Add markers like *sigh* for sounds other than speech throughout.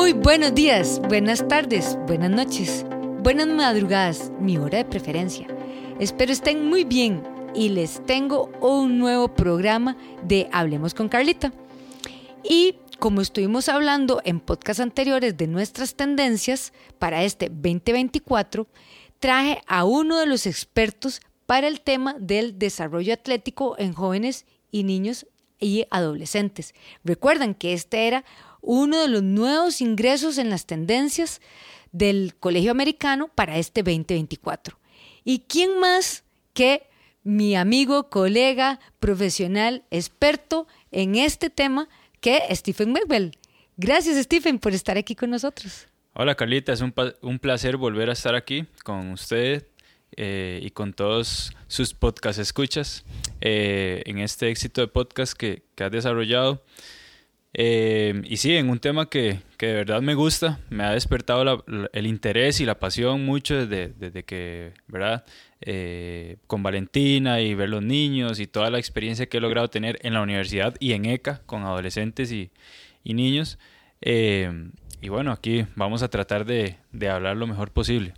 Muy buenos días, buenas tardes, buenas noches, buenas madrugadas, mi hora de preferencia. Espero estén muy bien y les tengo un nuevo programa de Hablemos con Carlita. Y como estuvimos hablando en podcasts anteriores de nuestras tendencias para este 2024, traje a uno de los expertos para el tema del desarrollo atlético en jóvenes y niños y adolescentes. Recuerdan que este era uno de los nuevos ingresos en las tendencias del Colegio Americano para este 2024. ¿Y quién más que mi amigo, colega, profesional, experto en este tema que Stephen Melville? Gracias Stephen por estar aquí con nosotros. Hola Carlita, es un, un placer volver a estar aquí con usted eh, y con todos sus podcast escuchas eh, en este éxito de podcast que, que has desarrollado. Eh, y sí, en un tema que, que, de verdad me gusta, me ha despertado el interés y la pasión mucho desde, desde que, ¿verdad? Eh, con Valentina y ver los niños y toda la experiencia que he logrado tener en la universidad y en ECA con adolescentes y, y niños. Eh, y bueno, aquí vamos a tratar de, de hablar lo mejor posible.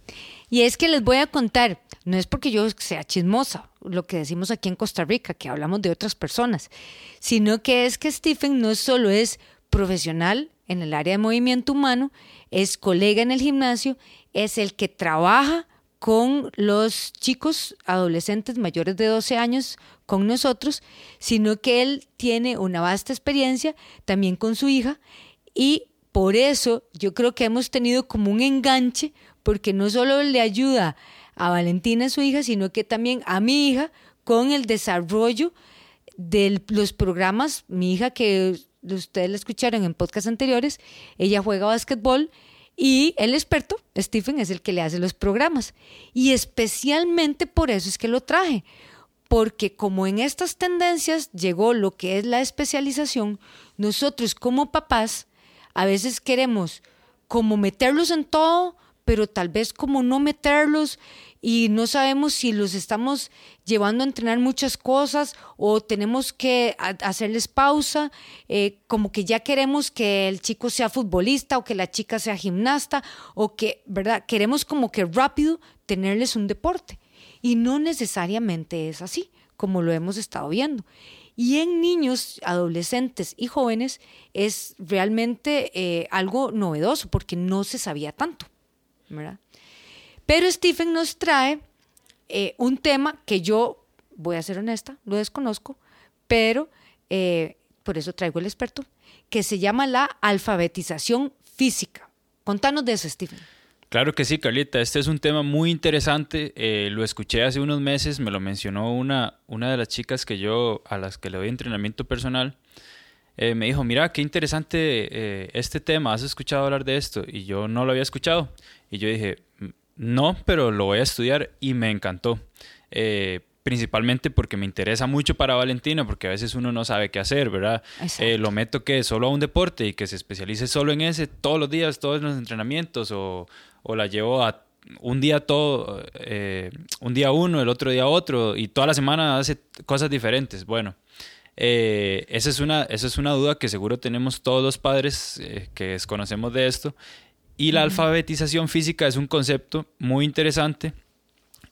Y es que les voy a contar, no es porque yo sea chismosa, lo que decimos aquí en Costa Rica, que hablamos de otras personas, sino que es que Stephen no solo es profesional en el área de movimiento humano, es colega en el gimnasio, es el que trabaja con los chicos adolescentes mayores de 12 años con nosotros, sino que él tiene una vasta experiencia también con su hija y por eso yo creo que hemos tenido como un enganche porque no solo le ayuda a Valentina, su hija, sino que también a mi hija con el desarrollo de los programas. Mi hija, que ustedes la escucharon en podcast anteriores, ella juega básquetbol y el experto, Stephen, es el que le hace los programas. Y especialmente por eso es que lo traje, porque como en estas tendencias llegó lo que es la especialización, nosotros como papás a veces queremos como meterlos en todo, pero tal vez como no meterlos y no sabemos si los estamos llevando a entrenar muchas cosas o tenemos que hacerles pausa, eh, como que ya queremos que el chico sea futbolista o que la chica sea gimnasta o que, ¿verdad? Queremos como que rápido tenerles un deporte y no necesariamente es así, como lo hemos estado viendo. Y en niños, adolescentes y jóvenes es realmente eh, algo novedoso porque no se sabía tanto. Pero Stephen nos trae eh, un tema que yo, voy a ser honesta, lo desconozco, pero eh, por eso traigo el experto, que se llama la alfabetización física. Contanos de eso, Stephen. Claro que sí, Carlita. Este es un tema muy interesante. Eh, lo escuché hace unos meses, me lo mencionó una, una de las chicas que yo, a las que le doy entrenamiento personal. me dijo, mira, qué interesante este tema, ¿has escuchado hablar de esto? Y yo no lo había escuchado. Y yo dije, no, pero lo voy a estudiar y me encantó. Eh, principalmente porque me interesa mucho para Valentina, porque a veces uno no sabe qué hacer, ¿verdad? Eh, lo meto que solo a un deporte y que se especialice solo en ese todos los días, todos los entrenamientos, o, o la llevo a un día todo, eh, un día uno, el otro día otro, y toda la semana hace cosas diferentes. Bueno, esa, es una, esa es una duda que seguro tenemos todos los padres que desconocemos de esto y la alfabetización física es un concepto muy interesante.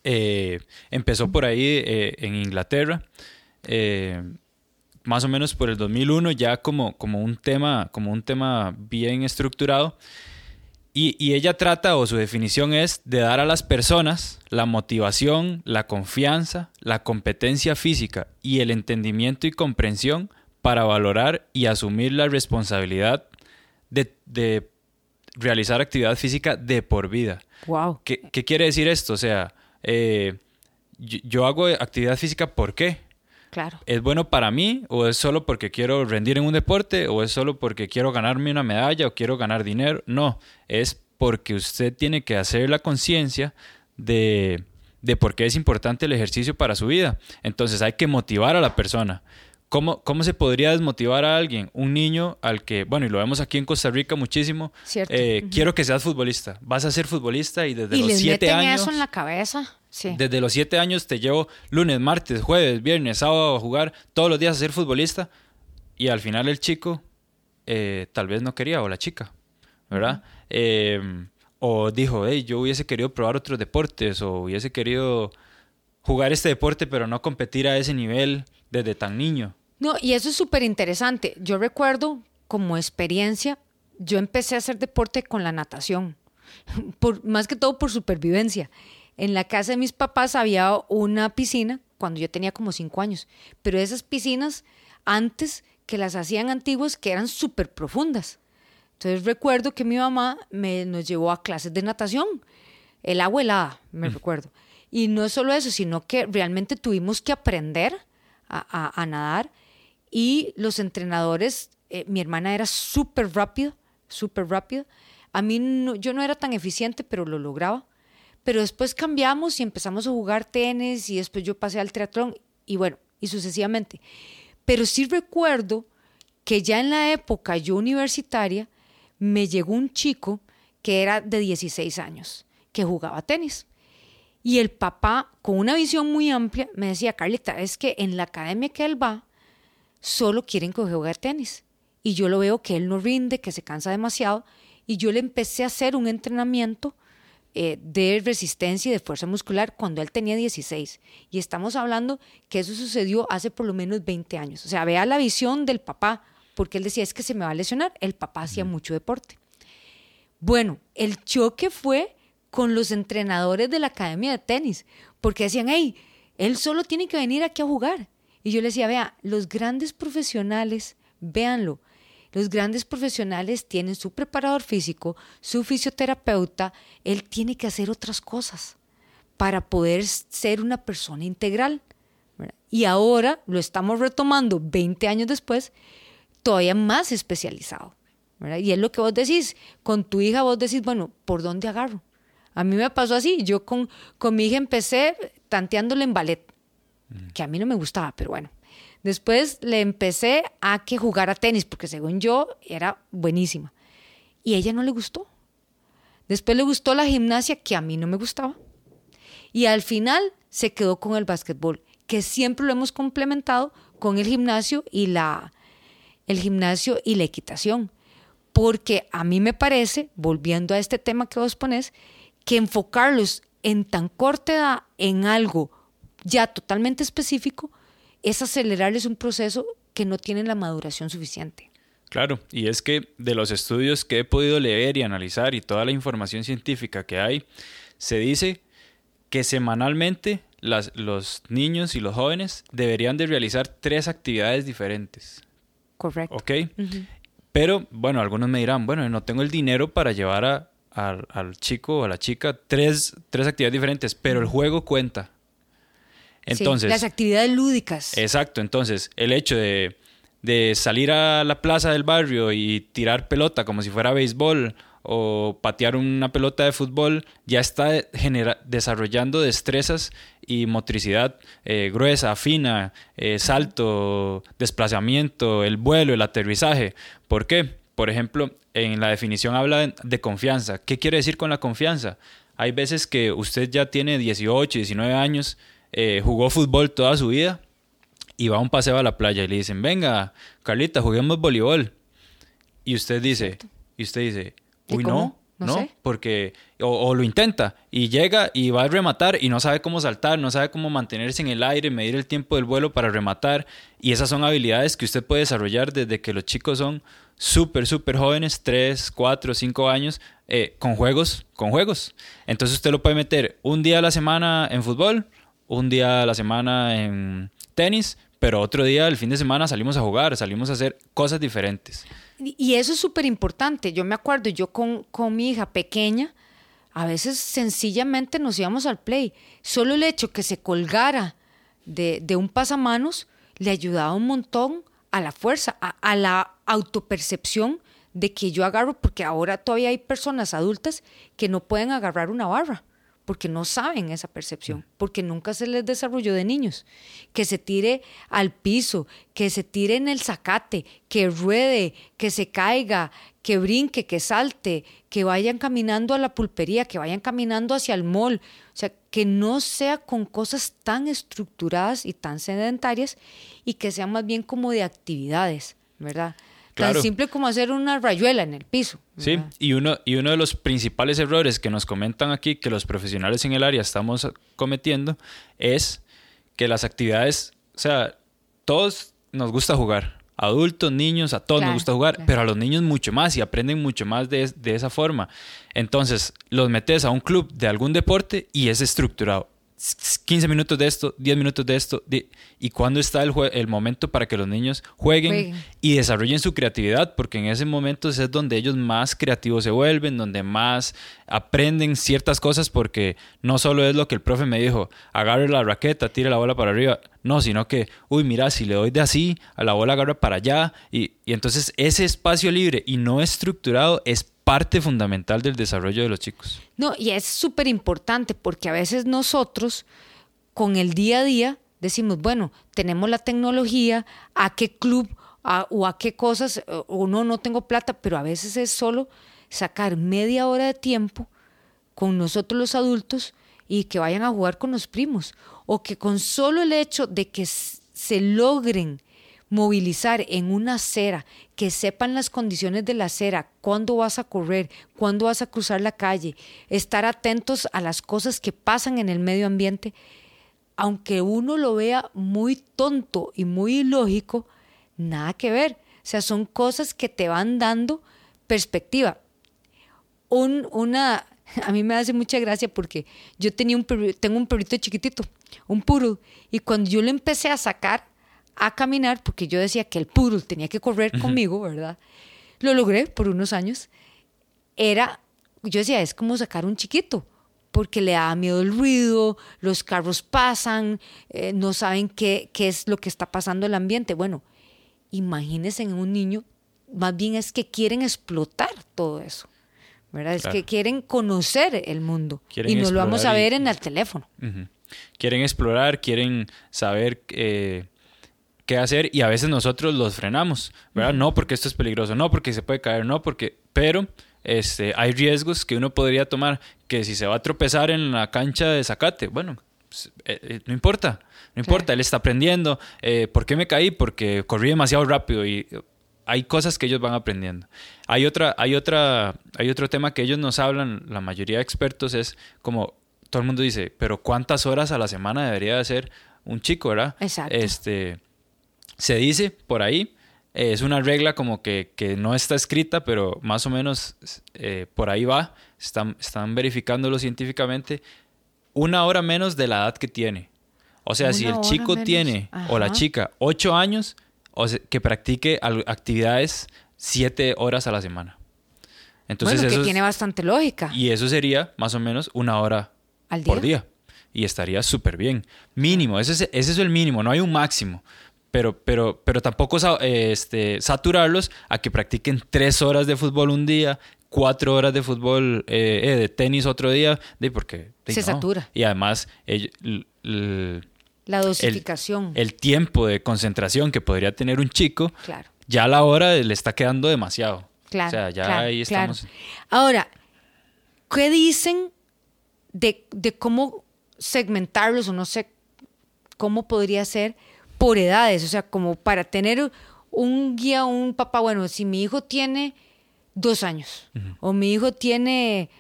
Eh, empezó por ahí eh, en Inglaterra, eh, más o menos por el 2001, ya como, como, un, tema, como un tema bien estructurado. Y, y, ella trata, o su definición es, de dar a las personas la motivación, la confianza, la competencia física y el entendimiento y comprensión para valorar y asumir la responsabilidad de, de realizar actividad física de por vida. Wow. ¿Qué, quiere decir esto? O sea, eh, yo, hago actividad física ¿por qué? Claro. ¿Es bueno para mí o es solo porque quiero rendir en un deporte o es solo porque quiero ganarme una medalla o quiero ganar dinero? No, es porque usted tiene que hacer la conciencia de, de por qué es importante el ejercicio para su vida. Entonces hay que motivar a la persona. ¿Cómo, ¿Cómo se podría desmotivar a alguien? Un niño al que, bueno, y lo vemos aquí en Costa Rica muchísimo. Eh, quiero que seas futbolista. Vas a ser futbolista y desde y los les siete meten años. eso en la cabeza. Sí. Desde los siete años te llevo lunes, martes, jueves, viernes, sábado a jugar todos los días a ser futbolista. Y al final el chico eh, tal vez no quería, o la chica. ¿verdad? Em, o dijo, hey, yo hubiese querido probar otros deportes o hubiese querido jugar este deporte pero no competir a ese nivel desde tan niño. No, y eso es súper interesante. Yo recuerdo como experiencia, yo empecé a hacer deporte con la natación, *laughs* por, más que todo por supervivencia. En la casa de mis papás había una piscina cuando yo tenía como cinco años, pero esas piscinas antes que las hacían antiguas que eran súper profundas. Entonces recuerdo que mi mamá me, nos llevó a clases de natación, el agua helada, me recuerdo. Y no solo eso, sino que realmente tuvimos que aprender a, nadar y los entrenadores, eh, mi hermana era súper rápida, súper rápida. A mí yo no era tan eficiente, pero lo lograba. Pero después cambiamos y empezamos a jugar tenis y después yo pasé al triatlón y bueno, y sucesivamente. Pero sí recuerdo que ya en la época yo universitaria me llegó un chico que era de 16 años, que jugaba tenis. Y el papá, con una visión muy amplia, me decía, Carlita, es que en la academia que él va, solo quieren que juegue tenis. Y yo lo veo que él no rinde, que se cansa demasiado. Y yo le empecé a hacer un entrenamiento eh, de resistencia y de fuerza muscular cuando él tenía 16. Y estamos hablando que eso sucedió hace por lo menos 20 años. O sea, vea la visión del papá, porque él decía, es que se me va a lesionar. El papá hacía mucho deporte. Bueno, el choque fue con los entrenadores de la academia de tenis, porque decían, hey, él solo tiene que venir aquí a jugar. Y yo le decía, vea, los grandes profesionales, véanlo, los grandes profesionales tienen su preparador físico, su fisioterapeuta, él tiene que hacer otras cosas para poder ser una persona integral. Y ahora lo estamos retomando 20 años después, todavía más especializado. Y es lo que vos decís, con tu hija vos decís, bueno, ¿por dónde agarro? A mí me pasó así, yo con, con mi hija empecé tanteándole en ballet. Que a mí no me gustaba, pero bueno. Después le empecé a que jugara tenis, porque según yo era buenísima. Y a ella no le gustó. Después le gustó la gimnasia, que a mí no me gustaba. Y al final se quedó con el básquetbol, que siempre lo hemos complementado con el gimnasio y la, el gimnasio y la equitación. Porque a mí me parece, volviendo a este tema que vos ponés, que enfocarlos en tan corta edad en algo ya totalmente específico es acelerarles un proceso que no tienen la maduración suficiente. Claro, y es que de los estudios que he podido leer y analizar y toda la información científica que hay, se dice que semanalmente los niños y los jóvenes deberían de realizar tres actividades diferentes. Correcto. ¿Ok? Pero, bueno, algunos me dirán, bueno, no tengo el dinero para llevar a, al, chico o a la chica tres, tres actividades diferentes, pero el juego cuenta. Entonces, las actividades lúdicas. Exacto, entonces el hecho de, de, salir a la plaza del barrio y tirar pelota como si fuera béisbol o patear una pelota de fútbol ya está desarrollando destrezas y motricidad eh, gruesa, fina, eh, salto, desplazamiento, el vuelo, el aterrizaje. ¿Por qué? Por ejemplo, en la definición habla de, confianza. ¿Qué quiere decir con la confianza? Hay veces que usted ya tiene 18, 19 años, eh, jugó fútbol toda su vida y va a un paseo a la playa y le dicen, venga, Carlita, juguemos voleibol. Y usted dice, y usted dice, uy, no, no, porque o, lo intenta y llega y va a rematar y no sabe cómo saltar, no sabe cómo mantenerse en el aire, medir el tiempo del vuelo para rematar y esas son habilidades que usted puede desarrollar desde que los chicos son súper, súper jóvenes, 3, 4, 5 años, eh, con juegos, con juegos. Entonces usted lo puede meter un día a la semana en fútbol, un día a la semana en tenis, pero otro día, el fin de semana, salimos a jugar, salimos a hacer cosas diferentes. Y eso es súper importante. Yo me acuerdo, yo con, con mi hija pequeña, a veces sencillamente nos íbamos al play. Solo el hecho que se colgara de, de un pasamanos le ayudaba un montón a la fuerza, a, a, la autopercepción de que yo agarro, porque ahora todavía hay personas adultas que no pueden agarrar una barra porque no saben esa percepción, porque nunca se les desarrolló de niños. Que se tire al piso, que se tire en el zacate, que ruede, que se caiga, que brinque, que salte, que vayan caminando a la pulpería, que vayan caminando hacia el mall. O sea, que no sea con cosas tan estructuradas y tan sedentarias y que sean más bien como de actividades, ¿verdad? Tan simple como hacer una rayuela en el piso. Sí, y uno, y uno de los principales errores que nos comentan aquí, que los profesionales en el área estamos cometiendo, es que las actividades, o sea, todos nos gusta jugar. Adultos, niños, a todos nos gusta jugar, pero a los niños mucho más y aprenden mucho más de, de esa forma. Entonces, los metes a un club de algún deporte y es estructurado 15 minutos de esto, 10 minutos de esto, y cuándo está el, el, momento para que los niños jueguen, y desarrollen su creatividad, porque en ese momento es donde ellos más creativos se vuelven, donde más aprenden ciertas cosas, porque no solo es lo que el profe me dijo, agarre la raqueta, tire la bola para arriba, no, sino que, uy, mira, si le doy de así, a la bola agarra para allá, y, y entonces ese espacio libre y no estructurado es parte fundamental del desarrollo de los chicos. No, y es súper importante porque a veces nosotros con el día a día decimos, bueno, tenemos la tecnología, a qué club o a qué cosas, o no, no tengo plata, pero a veces es solo sacar media hora de tiempo con nosotros los adultos y que vayan a jugar con los primos, o que con solo el hecho de que se logren movilizar en una acera, que sepan las condiciones de la acera, cuándo vas a correr, cuándo vas a cruzar la calle, estar atentos a las cosas que pasan en el medio ambiente, aunque uno lo vea muy tonto y muy ilógico, nada que ver. O sea, son cosas que te van dando perspectiva. Un, una, *laughs* a mí me hace mucha gracia porque yo tenía un tengo un perrito chiquitito, un puro, y cuando yo lo empecé a sacar, a caminar, porque yo decía que el poodle tenía que correr conmigo, ¿verdad? Lo logré por unos años. Era, yo decía, es como sacar un chiquito, porque le da miedo el ruido, los carros pasan, eh, no saben qué, qué es lo que está pasando en el ambiente. Bueno, imagínense en un niño, más bien es que quieren explotar todo eso. ¿verdad? Es que quieren conocer el mundo y no lo vamos a ver en el teléfono. Quieren explorar, quieren saber eh, qué hacer y a veces nosotros los frenamos, ¿verdad? No porque esto es peligroso, no porque se puede caer, no porque, pero este, hay riesgos que uno podría tomar, que si se va a tropezar en la cancha de Zacate, bueno, pues, eh, eh, no importa, no importa, él está aprendiendo. Eh, ¿Por qué me caí? Porque corrí demasiado rápido y hay cosas que ellos van aprendiendo. Hay otra, hay otra, hay otro tema que ellos nos hablan, la mayoría de expertos es como todo el mundo dice, pero ¿cuántas horas a la semana debería de hacer un chico, verdad? Exacto. Este, se dice por ahí, eh, es una regla como que, no está escrita, pero más o menos eh, por ahí va, están, están verificándolo científicamente, una hora menos de la edad que tiene. O sea, si el chico tiene o la chica ocho años, o que practique actividades siete horas a la semana. Entonces bueno, que tiene bastante lógica. Y eso sería más o menos una hora por día. Y estaría súper bien. Mínimo, ese ese es el mínimo, no hay un máximo pero, pero, pero tampoco este, saturarlos a que practiquen tres horas de fútbol un día, cuatro horas de fútbol, eh, eh, de tenis otro día, de porque se satura. Y además, la dosificación. El, tiempo de concentración que podría tener un chico, claro. ya a la hora le está quedando demasiado. Claro. O sea, ya ahí estamos. Ahora, ¿qué dicen de, de cómo segmentarlos o no sé cómo podría ser? Por edades, o sea, como para tener un guía, un papá, bueno, si mi hijo tiene dos años o mi hijo tiene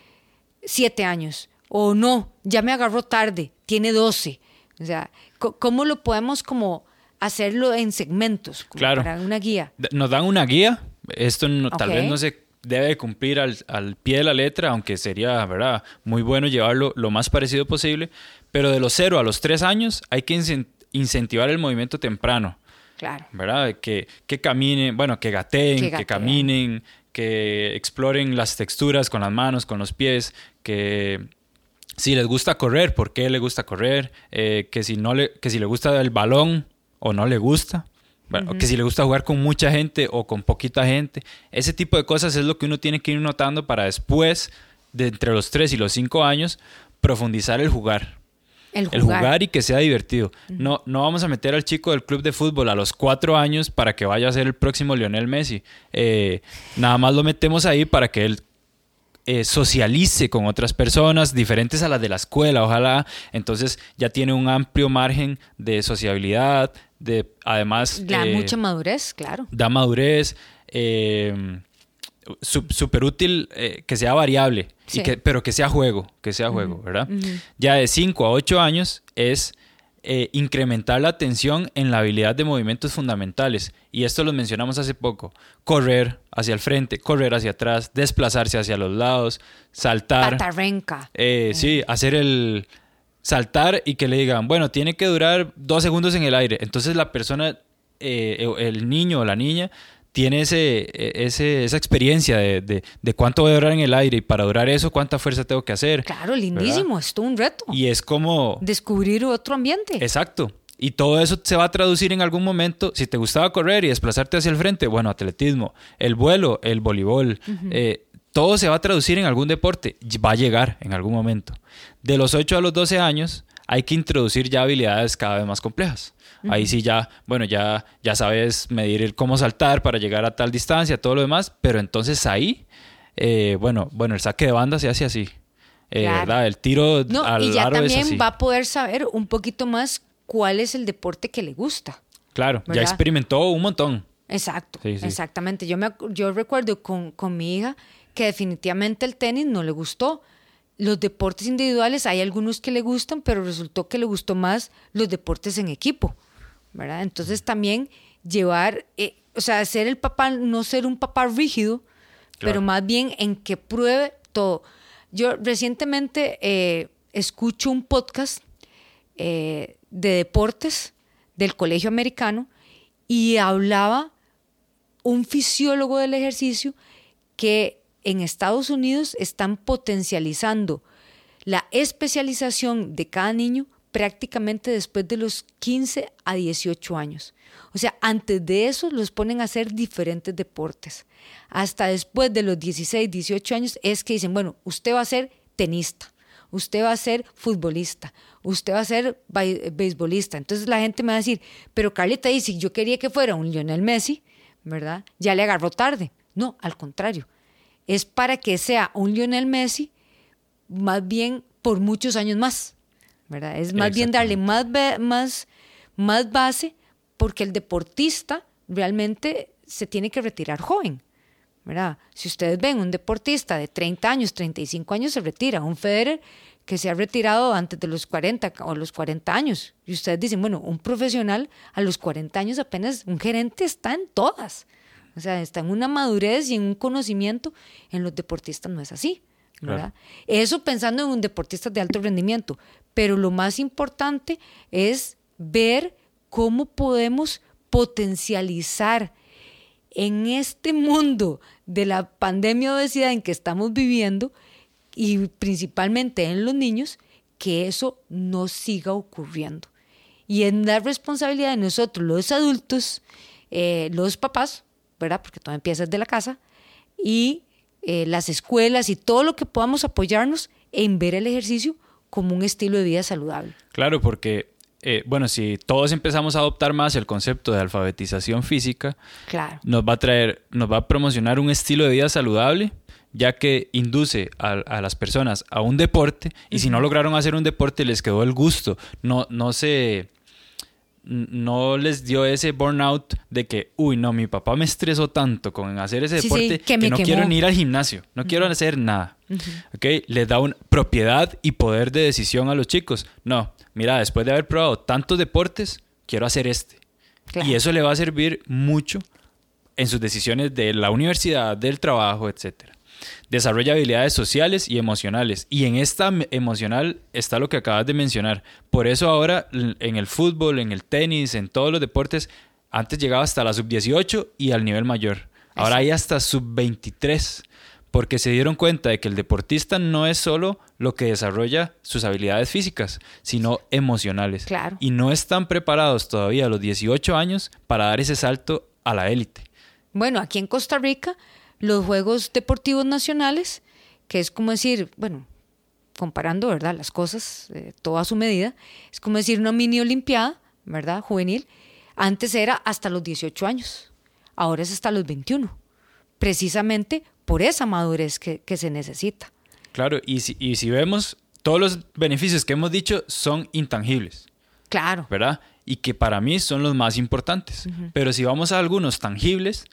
siete años o no, ya me agarró tarde, tiene doce, o sea, ¿cómo lo podemos como hacerlo en segmentos? claro. Para una guía. Nos dan una guía, esto tal vez no se debe cumplir al, al, pie de la letra, aunque sería, ¿verdad? Muy bueno llevarlo lo más parecido posible, pero de los cero a los tres años hay que incentivar el movimiento temprano. Claro. ¿Verdad? Que, que caminen, bueno, que gateen, que, caminen, que exploren las texturas con las manos, con los pies, que si les gusta correr, ¿por qué le gusta correr? Eh, que, si no le, que si le gusta el balón o no le gusta. Bueno, que si le gusta jugar con mucha gente o con poquita gente. Ese tipo de cosas es lo que uno tiene que ir notando para después, de entre los 3 y los 5 años, profundizar el jugar. El jugar. y que sea divertido. no, no vamos a meter al chico del club de fútbol a los cuatro años para que vaya a ser el próximo Lionel Messi. Eh, nada más lo metemos ahí para que él eh, socialice con otras personas diferentes a las de la escuela, ojalá. Entonces ya tiene un amplio margen de sociabilidad, de además... Da eh, mucha madurez, claro. Da madurez. súper útil que sea variable, y que, pero que sea juego, que sea juego, ¿verdad? Ya de 5 a 8 años es eh, incrementar la atención en la habilidad de movimientos fundamentales. Y esto lo mencionamos hace poco. Correr hacia el frente, correr hacia atrás, desplazarse hacia los lados, saltar. Patarrenca. Eh, sí, hacer el saltar y que le digan, bueno, tiene que durar dos segundos en el aire. Entonces la persona, eh, el niño o la niña, tiene ese, e, ese, esa experiencia de, de, cuánto voy a durar en el aire y para durar eso, cuánta fuerza tengo que hacer. Claro, lindísimo, es todo un reto. Y es como... Descubrir otro ambiente. Exacto. Y todo eso se va a traducir en algún momento. Si te gustaba correr y desplazarte hacia el frente, bueno, atletismo, el vuelo, el voleibol, eh, todo se va a traducir en algún deporte. Va a llegar en algún momento. De los 8 a los 12 años hay que introducir ya habilidades cada vez más complejas. Ahí sí ya, bueno, ya, ya sabes medir cómo saltar para llegar a tal distancia, todo lo demás, pero entonces ahí, eh, bueno, bueno, el saque de banda se hace así. Eh, ¿verdad? El tiro no, al y ya también va a poder saber un poquito más cuál es el deporte que le gusta. Claro, ya experimentó un montón. Exacto, exactamente. Yo, me, yo recuerdo con, con mi hija que definitivamente el tenis no le gustó. Los deportes individuales, hay algunos que le gustan, pero resultó que le gustó más los deportes en equipo. ¿Verdad? Entonces también llevar, eh, o sea, ser el papá, no ser un papá rígido, pero más bien en que pruebe todo. Yo recientemente eh, escucho un podcast eh, de deportes del Colegio Americano y hablaba un fisiólogo del ejercicio que en Estados Unidos están potencializando la especialización de cada niño prácticamente después de los 15 a 18 años. O sea, antes de eso los ponen a hacer diferentes deportes. Hasta después de los 16, 18 años es que dicen, bueno, usted va a ser tenista, usted va a ser futbolista, usted va a ser beisbolista. Entonces la gente me va a decir, pero Carlita dice, yo quería que fuera un Lionel Messi, ¿verdad? Ya le agarró tarde. No, al contrario. Es para que sea un Lionel Messi más bien por muchos años más. ¿Verdad? Es más bien darle más, más, más base porque el deportista realmente se tiene que retirar joven. ¿verdad? Si ustedes ven un deportista de 30 años, 35 años se retira, un Federer que se ha retirado antes de los 40 o los 40 años. Y ustedes dicen, bueno, un profesional a los 40 años apenas, un gerente está en todas. O sea, está en una madurez y en un conocimiento. En los deportistas no es así. ¿verdad? Eso pensando en un deportista de alto rendimiento. Pero lo más importante es ver cómo podemos potencializar en este mundo de la pandemia de obesidad en que estamos viviendo y principalmente en los niños, que eso no siga ocurriendo. Y en la responsabilidad de nosotros, los adultos, eh, los papás, ¿verdad? Porque todo empieza desde la casa, y eh, las escuelas y todo lo que podamos apoyarnos en ver el ejercicio como un estilo de vida saludable. Claro, porque, eh, bueno, si todos empezamos a adoptar más el concepto de alfabetización física, claro. nos va a traer, nos va a promocionar un estilo de vida saludable, ya que induce a, las personas a un deporte, y si no lograron hacer un deporte, les quedó el gusto, no, no se no les dio ese burnout de que, uy, no, mi papá me estresó tanto con hacer ese deporte que, no quiero ni ir al gimnasio, no quiero hacer nada. Les da una propiedad y poder de decisión a los chicos. No, mira, después de haber probado tantos deportes, quiero hacer este. Y eso le va a servir mucho en sus decisiones de la universidad, del trabajo, etcétera. Desarrolla habilidades sociales y emocionales. Y en esta emocional está lo que acabas de mencionar. Por eso ahora en el fútbol, en el tenis, en todos los deportes, antes llegaba hasta la sub-18 y al nivel mayor. Ahora hay hasta sub-23. Porque se dieron cuenta de que el deportista no es solo lo que desarrolla sus habilidades físicas, sino emocionales. Claro. Y no están preparados todavía a los 18 años para dar ese salto a la élite. Bueno, aquí en Costa Rica los Juegos Deportivos Nacionales, que es como decir, bueno, comparando, ¿verdad? Las cosas, eh, todo a su medida, es como decir una mini olimpiada, ¿verdad? Juvenil. Antes era hasta los 18 años, ahora es hasta los 21, precisamente por esa madurez que, se necesita. Claro, y si, y si vemos, todos los beneficios que hemos dicho son intangibles. Claro. ¿Verdad? Y que para mí son los más importantes. Pero si vamos a algunos tangibles,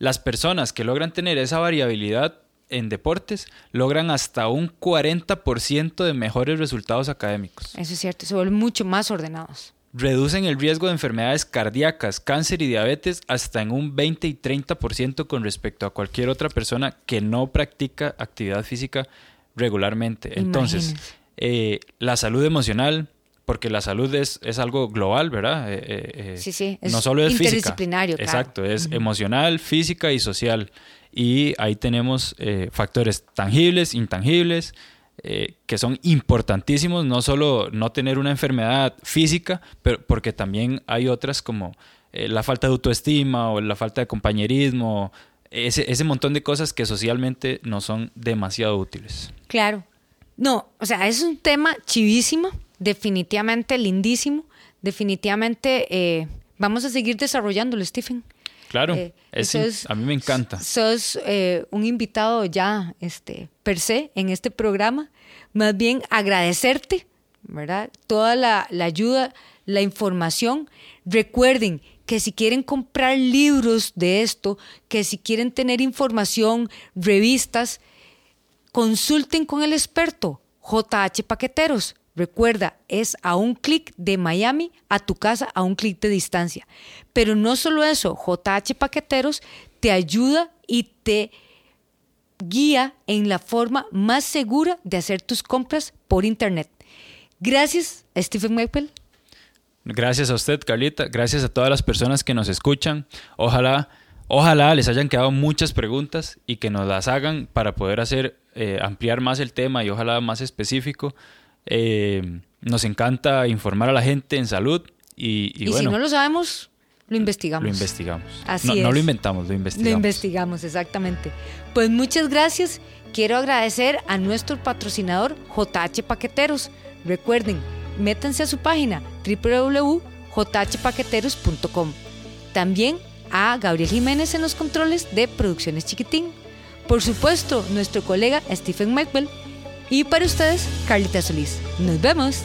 las personas que logran tener esa variabilidad en deportes logran hasta un 40% de mejores resultados académicos. Eso es cierto, se vuelven mucho más ordenados. Reducen el riesgo de enfermedades cardíacas, cáncer y diabetes hasta en un 20 y 30% con respecto a cualquier otra persona que no practica actividad física regularmente. Entonces, eh, la salud emocional, porque la salud es, es algo global, ¿verdad? Eh, eh, sí, sí, no solo es interdisciplinario. Física. Exacto, es emocional, física y social. Y ahí tenemos factores tangibles, intangibles, que son importantísimos, no solo no tener una enfermedad física, pero porque también hay otras como la falta de autoestima o la falta de compañerismo, ese, ese montón de cosas que socialmente no son demasiado útiles. Claro. No, o sea, es un tema chivísimo, definitivamente lindísimo, definitivamente eh, vamos a seguir desarrollándolo, Stephen. Claro, eh, a mí me encanta. Sos eh, un invitado ya este, per se en este programa. Más bien agradecerte, ¿verdad? Toda la, la ayuda, la información. Recuerden que si quieren comprar libros de esto, que si quieren tener información, revistas, consulten con el experto JH Paqueteros. Recuerda, es a un clic de Miami a tu casa, a un clic de distancia. Pero no solo eso, JH Paqueteros te ayuda y te guía en la forma más segura de hacer tus compras por Internet. Gracias, Stephen Maple. Gracias a usted, Carlita. Gracias a todas las personas que nos escuchan. Ojalá, ojalá les hayan quedado muchas preguntas y que nos las hagan para poder hacer eh, ampliar más el tema y ojalá más específico. Eh, nos encanta informar a la gente en salud y, y, si no lo sabemos, lo investigamos. Lo investigamos. Así no, es. no lo inventamos, lo investigamos. Lo investigamos, exactamente. Pues muchas gracias. Quiero agradecer a nuestro patrocinador JH Paqueteros. Recuerden, métanse a su página www.jhpaqueteros.com. También a Gabriel Jiménez en los controles de Producciones Chiquitín. Por supuesto, nuestro colega Stephen Maxwell y para ustedes, Carlita Solís. Nos vemos.